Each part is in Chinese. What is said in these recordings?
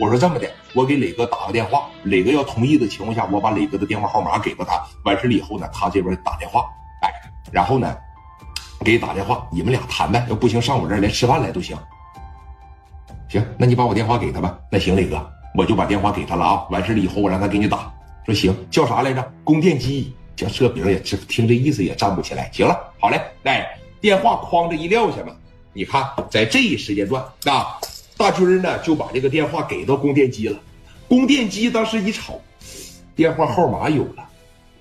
我说这么的，我给磊哥打个电话，磊哥要同意的情况下，我把磊哥的电话号码给了他。完事了以后呢，他这边打电话，哎，然后呢，给你打电话，你们俩谈呗。要不行，上我这儿来吃饭来都行。行，那你把我电话给他吧。那行，磊哥，我就把电话给他了啊。完事了以后，我让他给你打。说行，叫啥来着？供电机。行，这名也这听这意思也站不起来。行了，好嘞，哎电话哐着一撂下吧。你看，在这一时间段啊。大军呢就把这个电话给到供电机了，供电机当时一瞅，电话号码有了，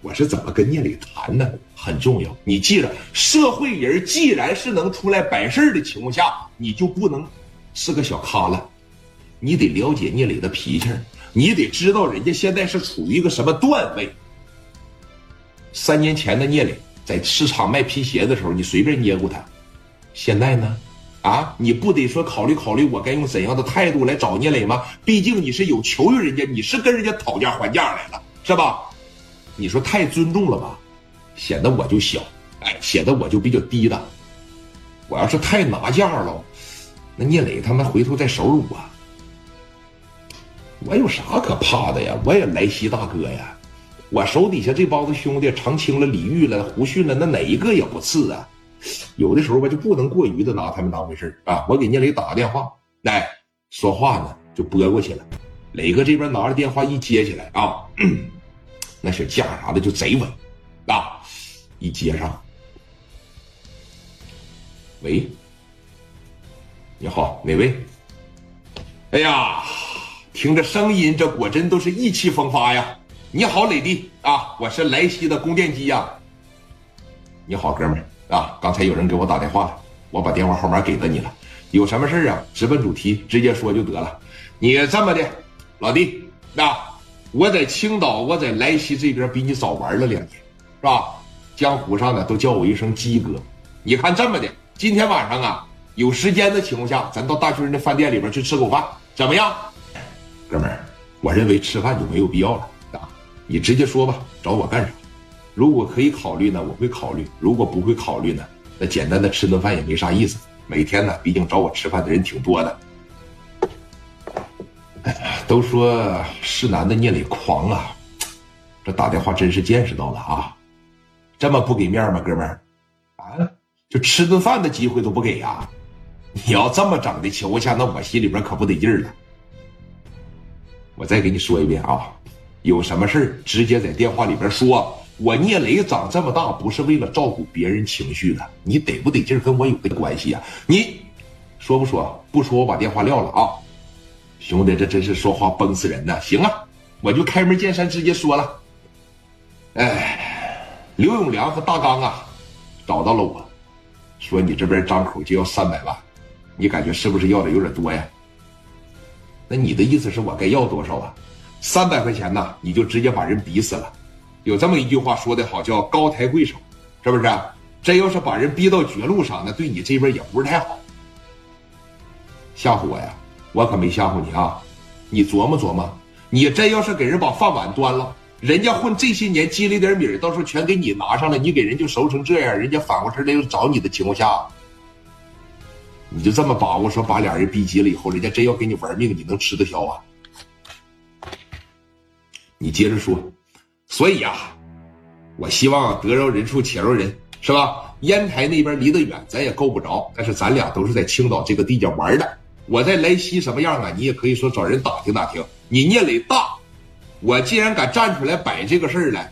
我是怎么跟聂磊谈呢？很重要，你记着，社会人既然是能出来摆事的情况下，你就不能是个小咖了，你得了解聂磊的脾气，你得知道人家现在是处于一个什么段位。三年前的聂磊在市场卖皮鞋的时候，你随便捏过他，现在呢？啊，你不得说考虑考虑，我该用怎样的态度来找聂磊吗？毕竟你是有求于人家，你是跟人家讨价还价来了，是吧？你说太尊重了吧，显得我就小，哎，显得我就比较低的。我要是太拿价了，那聂磊他妈回头再收拾我，我有啥可怕的呀？我也莱西大哥呀，我手底下这帮子兄弟，长青了、李玉了、胡迅了，那哪一个也不次啊？有的时候吧，就不能过于的拿他们当回事啊！我给聂磊打个电话，来说话呢，就拨过去了。磊哥这边拿着电话一接起来啊，那小架啥的就贼稳啊！一接上，喂，你好，哪位？哎呀，听着声音，这果真都是意气风发呀！你好，磊弟啊，我是莱西的供电机呀。你好，哥们儿。啊！刚才有人给我打电话了，我把电话号码给了你了。有什么事啊？直奔主题，直接说就得了。你这么的，老弟，那我在青岛，我在莱西这边比你早玩了两年，是吧？江湖上呢都叫我一声鸡哥。你看这么的，今天晚上啊，有时间的情况下，咱到大军的饭店里边去吃口饭，怎么样？哥们儿，我认为吃饭就没有必要了啊！你直接说吧，找我干啥？如果可以考虑呢，我会考虑；如果不会考虑呢，那简单的吃顿饭也没啥意思。每天呢，毕竟找我吃饭的人挺多的。都说是男的聂磊狂啊，这打电话真是见识到了啊！这么不给面吗，哥们儿？啊，就吃顿饭的机会都不给呀？你要这么整的情况下，那我心里边可不得劲了。我再给你说一遍啊，有什么事直接在电话里边说。我聂磊长这么大不是为了照顾别人情绪的，你得不得劲跟我有个关系呀？你说不说？不说我把电话撂了啊！兄弟，这真是说话崩死人呢。行啊，我就开门见山直接说了。哎，刘永良和大刚啊，找到了我，说你这边张口就要三百万，你感觉是不是要的有点多呀？那你的意思是我该要多少啊？三百块钱呢，你就直接把人逼死了。有这么一句话说的好，叫高抬贵手，是不是？真要是把人逼到绝路上，那对你这边也不是太好。吓唬我呀？我可没吓唬你啊！你琢磨琢磨，你真要是给人把饭碗端了，人家混这些年积了点米，到时候全给你拿上了，你给人就熟成这样，人家反过身来又找你的情况下，你就这么把握说把俩人逼急了以后，人家真要给你玩命，你能吃得消啊？你接着说。所以啊，我希望得饶人处且饶人，是吧？烟台那边离得远，咱也够不着。但是咱俩都是在青岛这个地界玩的。我在莱西什么样啊？你也可以说找人打听打听。你聂磊大，我既然敢站出来摆这个事儿来，